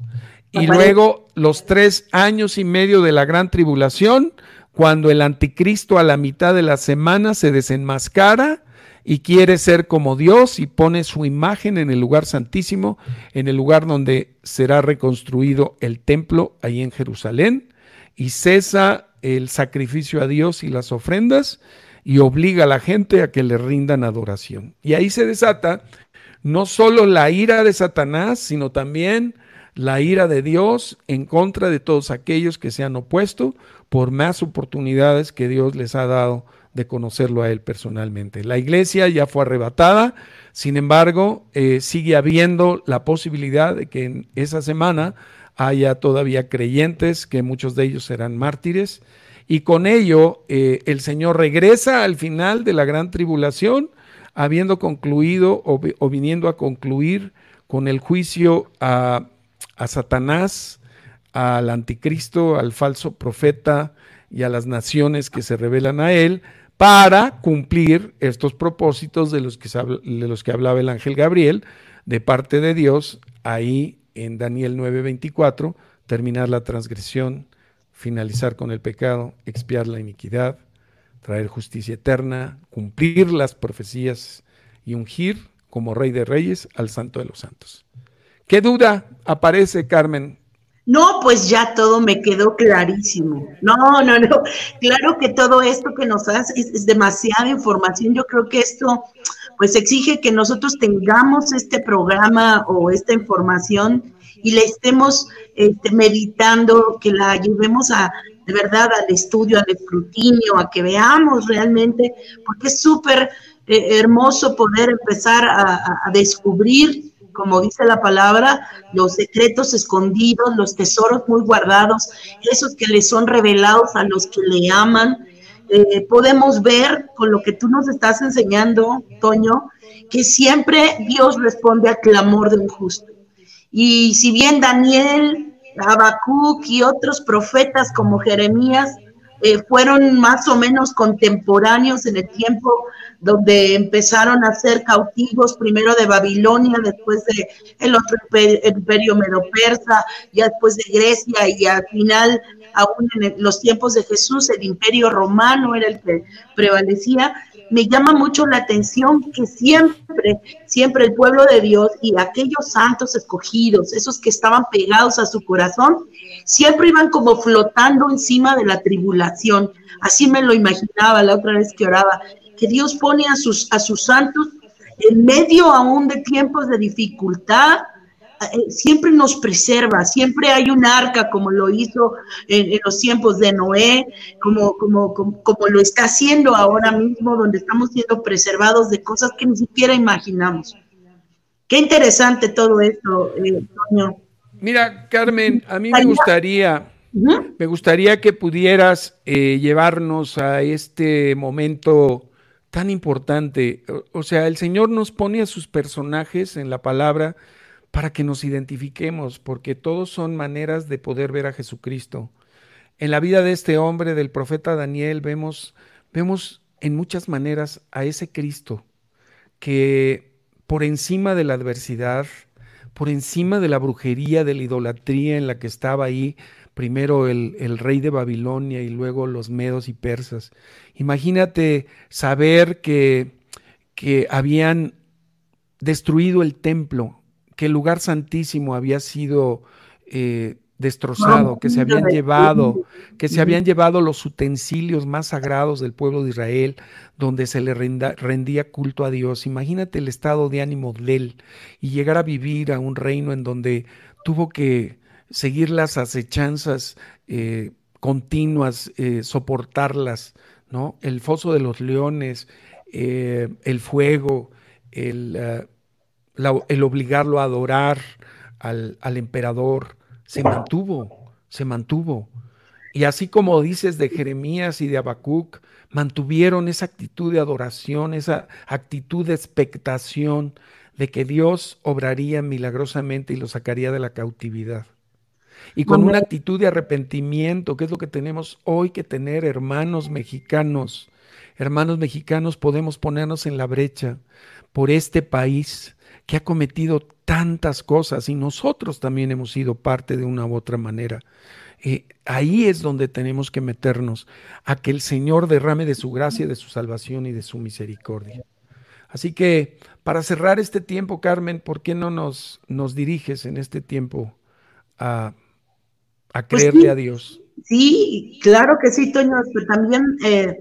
Speaker 1: y luego los tres años y medio de la gran tribulación, cuando el anticristo a la mitad de la semana se desenmascara y quiere ser como Dios y pone su imagen en el lugar santísimo, en el lugar donde será reconstruido el templo ahí en Jerusalén, y cesa el sacrificio a Dios y las ofrendas, y obliga a la gente a que le rindan adoración. Y ahí se desata no solo la ira de Satanás, sino también la ira de Dios en contra de todos aquellos que se han opuesto por más oportunidades que Dios les ha dado de conocerlo a Él personalmente. La iglesia ya fue arrebatada, sin embargo, eh, sigue habiendo la posibilidad de que en esa semana haya todavía creyentes, que muchos de ellos serán mártires, y con ello eh, el Señor regresa al final de la gran tribulación, habiendo concluido o, viniendo a concluir con el juicio a, Satanás, al anticristo, al falso profeta y a las naciones que se revelan a él, para cumplir estos propósitos de los que, de los que hablaba el ángel Gabriel de parte de Dios, ahí en Daniel 9:24, terminar la transgresión finalizar con el pecado, expiar la iniquidad, traer justicia eterna, cumplir las profecías y ungir como Rey de Reyes al Santo de los Santos. ¿Qué duda aparece, Carmen?
Speaker 2: No, pues ya todo me quedó clarísimo. No, no, no. Claro que todo esto que nos hace es, es demasiada información. Yo creo que esto pues exige que nosotros tengamos este programa o esta información y la estemos este, meditando, que la llevemos a, de verdad al estudio, al escrutinio, a que veamos realmente, porque es súper eh, hermoso poder empezar a, descubrir como dice la palabra, los secretos escondidos, los tesoros muy guardados, esos que le son revelados a los que le aman. Eh, podemos ver con lo que tú nos estás enseñando, Toño, que siempre Dios responde al clamor de un justo. Y si bien Daniel, Habacuc y otros profetas como Jeremías eh, fueron más o menos contemporáneos en el tiempo donde empezaron a ser cautivos primero de Babilonia, después de el otro imperio medo-persa, ya después de Grecia y al final, aún en los tiempos de Jesús, el imperio romano era el que prevalecía me llama mucho la atención que siempre, siempre el pueblo de Dios y aquellos santos escogidos, esos que estaban pegados a su corazón, siempre iban como flotando encima de la tribulación. Así me lo imaginaba la otra vez que oraba, que Dios pone a sus, a sus santos en medio aún de tiempos de dificultad, eh, siempre nos preserva, siempre hay un arca como lo hizo en, los tiempos de Noé, como, como, como, lo está haciendo ahora mismo, donde estamos siendo preservados de cosas que ni siquiera imaginamos. Qué interesante todo esto, eh,
Speaker 1: Mira, Carmen, a mí me gustaría, me gustaría que pudieras eh, llevarnos a este momento tan importante. O, sea, el Señor nos pone a sus personajes en la palabra para que nos identifiquemos, porque todos son maneras de poder ver a Jesucristo. En la vida de este hombre, del profeta Daniel, vemos, vemos en muchas maneras a ese Cristo que por encima de la adversidad, por encima de la brujería, de la idolatría en la que estaba ahí, primero el, el, rey de Babilonia y luego los medos y persas. Imagínate saber que, que habían destruido el templo, que el lugar santísimo había sido eh, destrozado, que se habían llevado, que se habían llevado los utensilios más sagrados del pueblo de Israel, donde se le rendía culto a Dios. Imagínate el estado de ánimo de él y llegar a vivir a un reino en donde tuvo que seguir las acechanzas eh, continuas, eh, soportarlas, ¿no? El foso de los leones, el fuego, el el obligarlo a adorar al, al emperador, se mantuvo, se mantuvo. Y así como dices de Jeremías y de Habacuc, mantuvieron esa actitud de adoración, esa actitud de expectación de que Dios obraría milagrosamente y lo sacaría de la cautividad. Y con una actitud de arrepentimiento, que es lo que tenemos hoy que tener, hermanos mexicanos. Hermanos mexicanos, podemos ponernos en la brecha por este país, que ha cometido tantas cosas y nosotros también hemos sido parte de una u otra manera. Eh, ahí es donde tenemos que meternos, a que el Señor derrame de su gracia, de su salvación y de su misericordia. Así que para cerrar este tiempo, Carmen, ¿por qué no nos, nos diriges en este tiempo a, a pues creerle a Dios?
Speaker 2: Sí, claro que sí, Toño, pero también eh,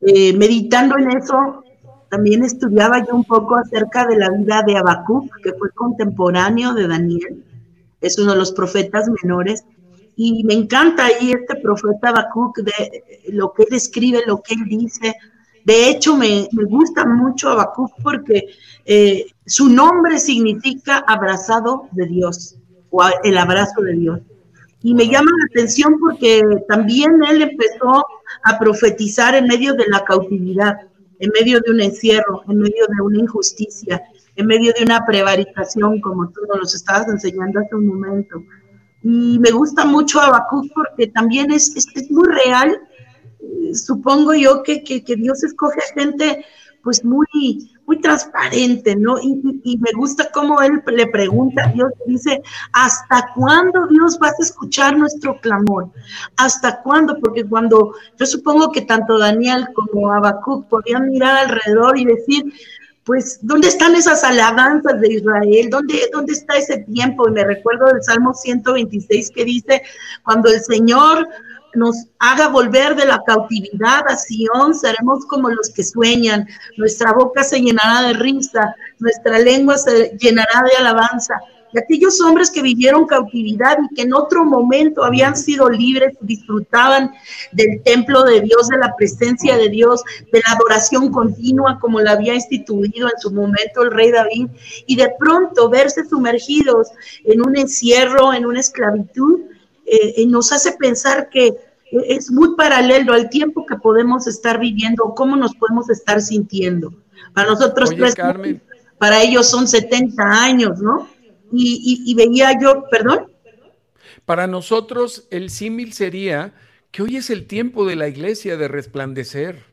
Speaker 2: eh, meditando en eso, también estudiaba yo un poco acerca de la vida de Habacuc, que fue contemporáneo de Daniel, es uno de los profetas menores, y me encanta ahí este profeta Habacuc, de lo que él escribe, lo que él dice. De hecho, me, gusta mucho Habacuc porque eh, su nombre significa abrazado de Dios, o el abrazo de Dios. Y me llama la atención porque también él empezó a profetizar en medio de la cautividad en medio de un encierro, en medio de una injusticia, en medio de una prevaricación, como tú nos estabas enseñando hace un momento. Y me gusta mucho Habacuc porque también es, es, muy real. Supongo yo que, que, Dios escoge gente pues muy, muy transparente, ¿no? Y, me gusta cómo él le pregunta a Dios, dice, ¿hasta cuándo Dios vas a escuchar nuestro clamor? ¿Hasta cuándo? Porque cuando yo supongo que tanto Daniel como Habacuc podían mirar alrededor y decir, pues, ¿dónde están esas alabanzas de Israel? ¿Dónde, ¿Dónde está ese tiempo? Y me recuerdo del Salmo 126 que dice, cuando el Señor nos haga volver de la cautividad a Sion, seremos como los que sueñan, nuestra boca se llenará de risa, nuestra lengua se llenará de alabanza. de aquellos hombres que vivieron cautividad y que en otro momento habían sido libres, disfrutaban del templo de Dios, de la presencia de Dios, de la adoración continua como la había instituido en su momento el rey David, y de pronto verse sumergidos en un encierro, en una esclavitud, eh, nos hace pensar que es muy paralelo al tiempo que podemos estar viviendo, cómo nos podemos estar sintiendo. Para nosotros, para ellos son 70 años, ¿no? Y, veía yo, perdón.
Speaker 1: Para nosotros el símil sería que hoy es el tiempo de la iglesia de resplandecer,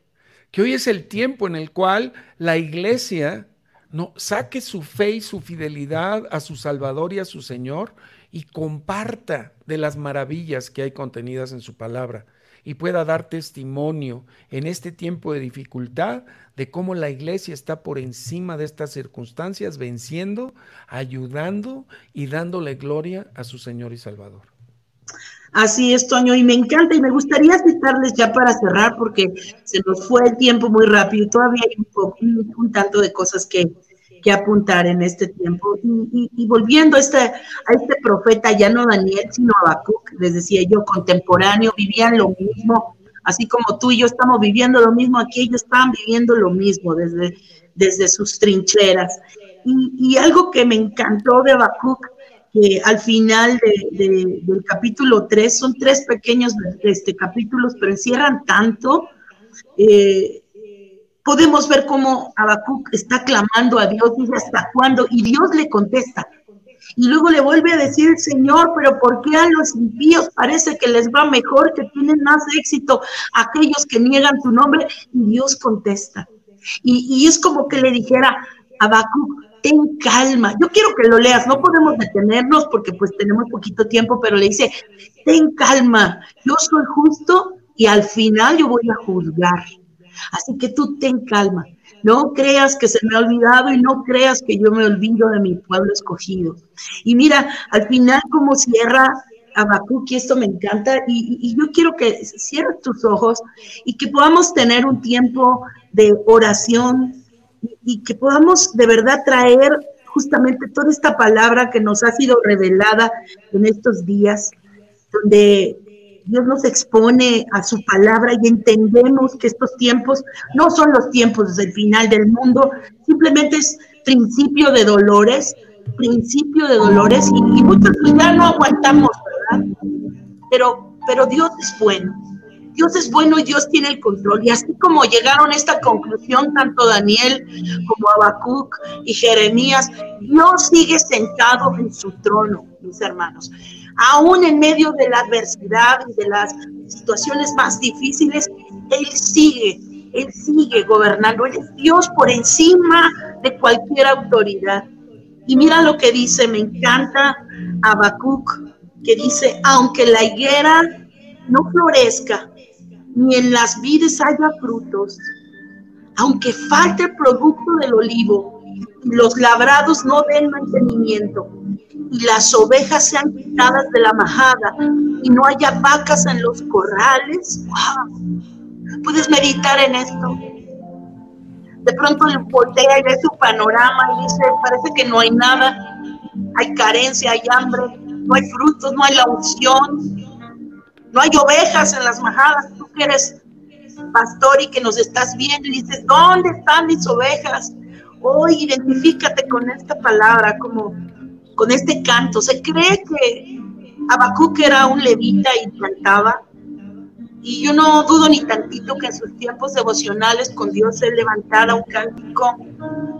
Speaker 1: que hoy es el tiempo en el cual la iglesia no saque su fe y su fidelidad a su Salvador y a su Señor y comparta de las maravillas que hay contenidas en su palabra y pueda dar testimonio en este tiempo de dificultad de cómo la iglesia está por encima de estas circunstancias, venciendo, ayudando y dándole gloria a su Señor y Salvador.
Speaker 2: Así es, Toño, y me encanta y me gustaría citarles ya para cerrar porque se nos fue el tiempo muy rápido todavía hay un, un tanto de cosas que, que apuntar en este tiempo. Y, volviendo a este, a este profeta, ya no Daniel, sino Habacuc, les decía yo, contemporáneo, vivían lo mismo, así como tú y yo estamos viviendo lo mismo aquí, ellos estaban viviendo lo mismo desde, desde sus trincheras. Y, algo que me encantó de Habacuc, que al final del capítulo 3, son tres pequeños este, capítulos, pero encierran tanto. Eh, podemos ver cómo Habacuc está clamando a Dios, dice hasta cuándo, y Dios le contesta. Y luego le vuelve a decir, Señor, pero ¿por qué a los impíos parece que les va mejor, que tienen más éxito aquellos que niegan tu nombre? Y Dios contesta. Y, es como que le dijera, Habacuc, ten calma. Yo quiero que lo leas, no podemos detenernos porque pues tenemos poquito tiempo, pero le dice, ten calma, yo soy justo y al final yo voy a juzgar. Así que tú ten calma. No creas que se me ha olvidado y no creas que yo me olvido de mi pueblo escogido. Y mira, al final como cierra Habacuc, y esto me encanta, y, yo quiero que cierres tus ojos y que podamos tener un tiempo de oración y que podamos de verdad traer justamente toda esta palabra que nos ha sido revelada en estos días, donde Dios nos expone a su palabra y entendemos que estos tiempos no son los tiempos del final del mundo, simplemente es principio de dolores, principio de dolores y, muchos ya no aguantamos, ¿verdad? Pero, pero Dios es bueno. Dios es bueno y Dios tiene el control. Y así como llegaron a esta conclusión tanto Daniel como Habacuc y Jeremías, Dios sigue sentado en su trono, mis hermanos aún en medio de la adversidad y de las situaciones más difíciles, Él sigue, Él sigue gobernando. Él es Dios por encima de cualquier autoridad. Y mira lo que dice, me encanta Habacuc, que dice, aunque la higuera no florezca, ni en las vides haya frutos, aunque falte el producto del olivo, los labrados no den mantenimiento, y las ovejas sean quitadas de la majada y no haya vacas en los corrales. Puedes meditar en esto. De pronto voltea y ve su panorama y dice, parece que no hay nada, hay carencia, hay hambre, no hay frutos, no hay la unción, no hay ovejas en las majadas. Tú que eres pastor y que nos estás viendo y dices, ¿dónde están mis ovejas? Hoy identifícate con esta palabra como con este canto. Se cree que Habacuc era un levita y cantaba. Y yo no dudo ni tantito que en sus tiempos devocionales con Dios él levantara un cántico,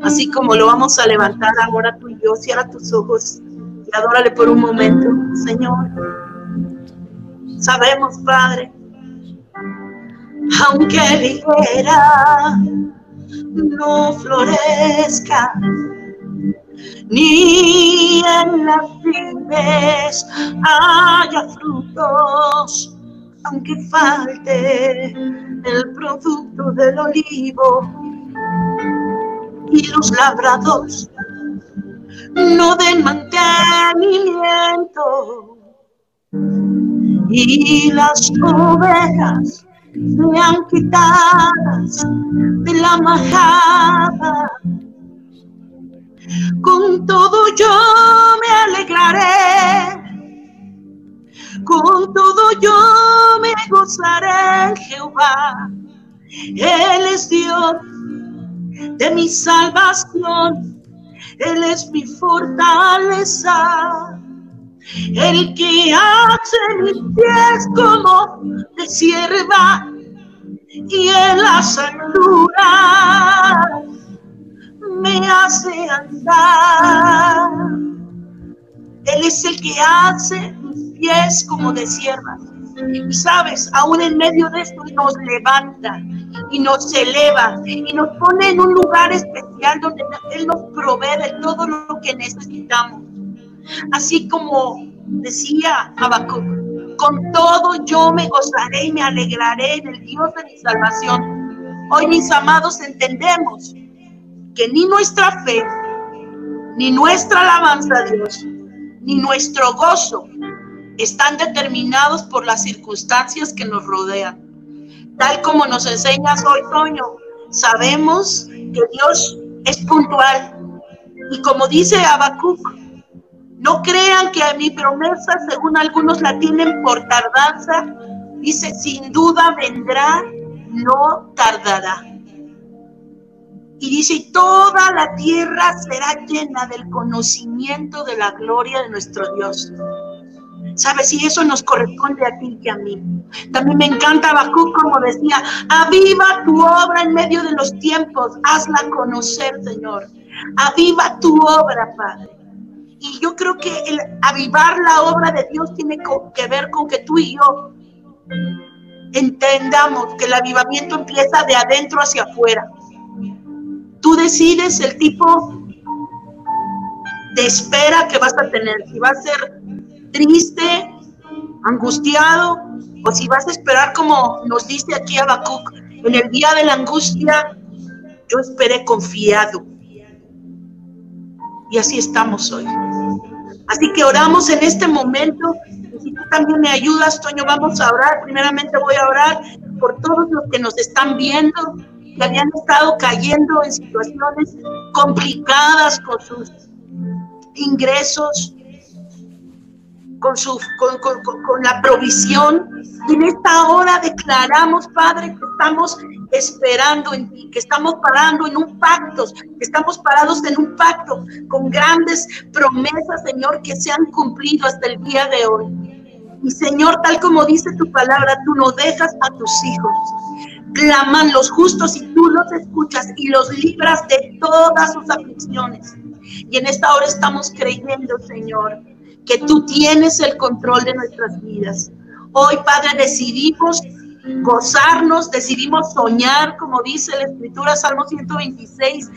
Speaker 2: así como lo vamos a levantar ahora tú y yo. Cierra tus ojos y adórale por un momento, Señor. Sabemos, Padre, aunque ligera no florezca ni en las vides haya frutos, aunque falte el producto del olivo y los labrados no den mantenimiento. Y las ovejas sean quitadas de la majada con todo yo me alegraré. Con todo yo me gozaré Jehová. Él es Dios de mi salvación. Él es mi fortaleza. El que hace mis pies como de sierva y en la sanura me hace andar. Él es el que hace mis pies como de sierva. Y sabes, aún en medio de esto nos levanta y nos eleva y nos pone en un lugar especial donde Él nos provee de todo lo que necesitamos. Así como decía Habacuc, con todo yo me gozaré y me alegraré en el Dios de mi salvación. Hoy, mis amados, entendemos que ni nuestra fe, ni nuestra alabanza a Dios, ni nuestro gozo están determinados por las circunstancias que nos rodean. Tal como nos enseñas hoy, Toño, sabemos que Dios es puntual. Y como dice Habacuc, no crean que a mi promesa, según algunos la tienen por tardanza, dice, sin duda vendrá, no tardará. Y dice, toda la tierra será llena del conocimiento de la gloria de nuestro Dios. ¿Sabes? Y eso nos corresponde a ti y a mí. También me encanta Bakú, como decía, aviva tu obra en medio de los tiempos, hazla conocer, Señor. Aviva tu obra, Padre. Y yo creo que el avivar la obra de Dios tiene que ver con que tú y yo entendamos que el avivamiento empieza de adentro hacia afuera. Tú decides el tipo de espera que vas a tener, si va a ser triste, angustiado, o si vas a esperar como nos dice aquí Habacuc, en el día de la angustia, yo esperé confiado. Y así estamos hoy. Así que oramos en este momento. Si tú también me ayudas, Toño, vamos a orar. Primeramente voy a orar por todos los que nos están viendo, habían estado cayendo en situaciones complicadas con sus ingresos, con, su, con, con, con, la provisión. Y en esta hora declaramos, Padre, que estamos esperando en ti, que estamos parando en un pacto, que estamos parados en un pacto con grandes promesas, Señor, que se han cumplido hasta el día de hoy. Y Señor, tal como dice tu palabra, tú no dejas a tus hijos. Claman los justos y tú los escuchas y los libras de todas sus aflicciones. Y en esta hora estamos creyendo, Señor, que tú tienes el control de nuestras vidas. Hoy, Padre, decidimos gozarnos, decidimos soñar, como dice la escritura, Salmo 126,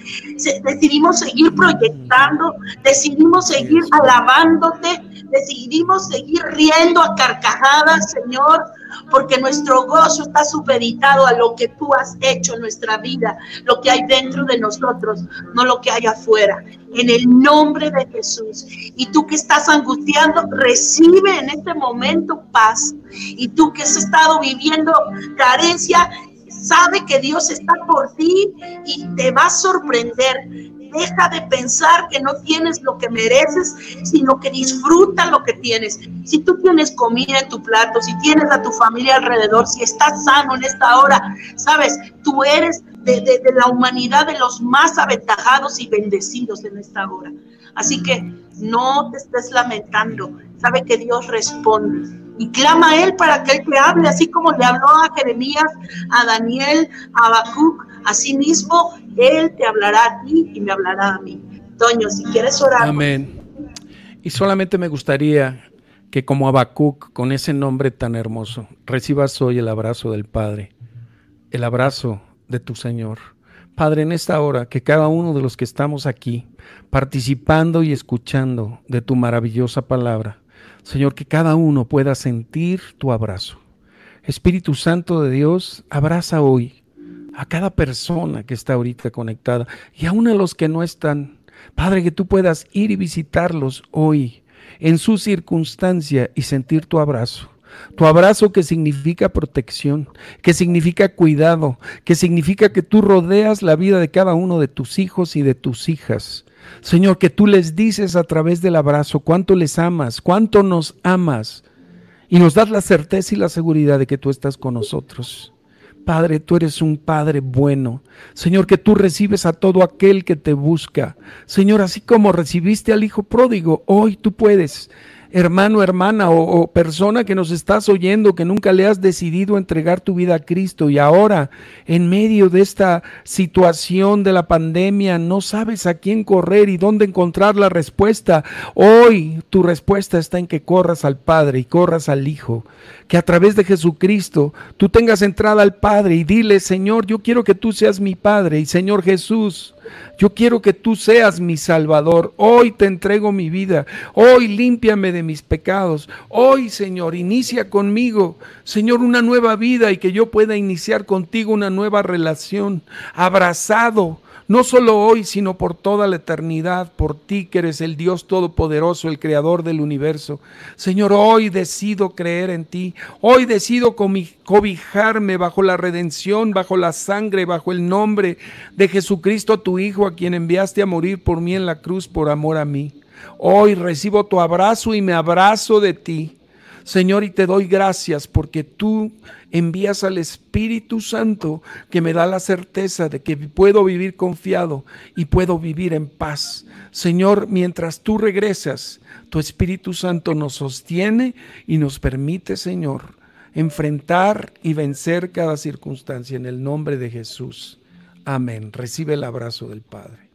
Speaker 2: decidimos seguir proyectando, decidimos seguir alabándote, decidimos seguir riendo a carcajadas, Señor, porque nuestro gozo está supeditado a lo que tú has hecho en nuestra vida, lo que hay dentro de nosotros, no lo que hay afuera. En el nombre de Jesús. Y tú que estás angustiando, recibe en este momento paz. Y tú que has estado viviendo carencia, sabe que Dios está por ti y te va a sorprender Deja de pensar que no tienes lo que mereces, sino que disfruta lo que tienes. Si tú tienes comida en tu plato, si tienes a tu familia alrededor, si estás sano en esta hora, sabes, tú eres de, de, la humanidad de los más aventajados y bendecidos en esta hora. Así que no te estés lamentando. Sabe que Dios responde y clama a Él para que Él te hable, así como le habló a Jeremías, a Daniel, a Habacuc, así mismo Él te hablará a ti y me hablará a mí. Toño, si quieres orar.
Speaker 1: Amén. Y solamente me gustaría que como Habacuc, con ese nombre tan hermoso, recibas hoy el abrazo del Padre, el abrazo de tu Señor. Padre, en esta hora, que cada uno de los que estamos aquí, participando y escuchando de tu maravillosa palabra, Señor, que cada uno pueda sentir tu abrazo. Espíritu Santo de Dios, abraza hoy a cada persona que está ahorita conectada y aún a los que no están. Padre, que tú puedas ir y visitarlos hoy en su circunstancia y sentir tu abrazo. Tu abrazo que significa protección, que significa cuidado, que significa que tú rodeas la vida de cada uno de tus hijos y de tus hijas. Señor, que tú les dices a través del abrazo cuánto les amas, cuánto nos amas y nos das la certeza y la seguridad de que tú estás con nosotros. Padre, tú eres un Padre bueno. Señor, que tú recibes a todo aquel que te busca. Señor, así como recibiste al Hijo pródigo, hoy tú puedes hermano, hermana o, persona que nos estás oyendo, que nunca le has decidido entregar tu vida a Cristo y ahora en medio de esta situación de la pandemia no sabes a quién correr y dónde encontrar la respuesta. Hoy tu respuesta está en que corras al Padre y corras al Hijo, que a través de Jesucristo tú tengas entrada al Padre y dile, Señor, yo quiero que tú seas mi Padre y Señor Jesús. Yo quiero que tú seas mi Salvador. Hoy te entrego mi vida. Hoy límpiame de mis pecados. Hoy, Señor, inicia conmigo, Señor, una nueva vida y que yo pueda iniciar contigo una nueva relación. Abrazado no solo hoy, sino por toda la eternidad, por ti que eres el Dios Todopoderoso, el Creador del universo. Señor, hoy decido creer en ti, hoy decido cobijarme bajo la redención, bajo la sangre, bajo el nombre de Jesucristo, tu Hijo, a quien enviaste a morir por mí en la cruz por amor a mí. Hoy recibo tu abrazo y me abrazo de ti. Señor, y te doy gracias porque tú envías al Espíritu Santo que me da la certeza de que puedo vivir confiado y puedo vivir en paz. Señor, mientras tú regresas, tu Espíritu Santo nos sostiene y nos permite, Señor, enfrentar y vencer cada circunstancia en el nombre de Jesús. Amén. Recibe el abrazo del Padre.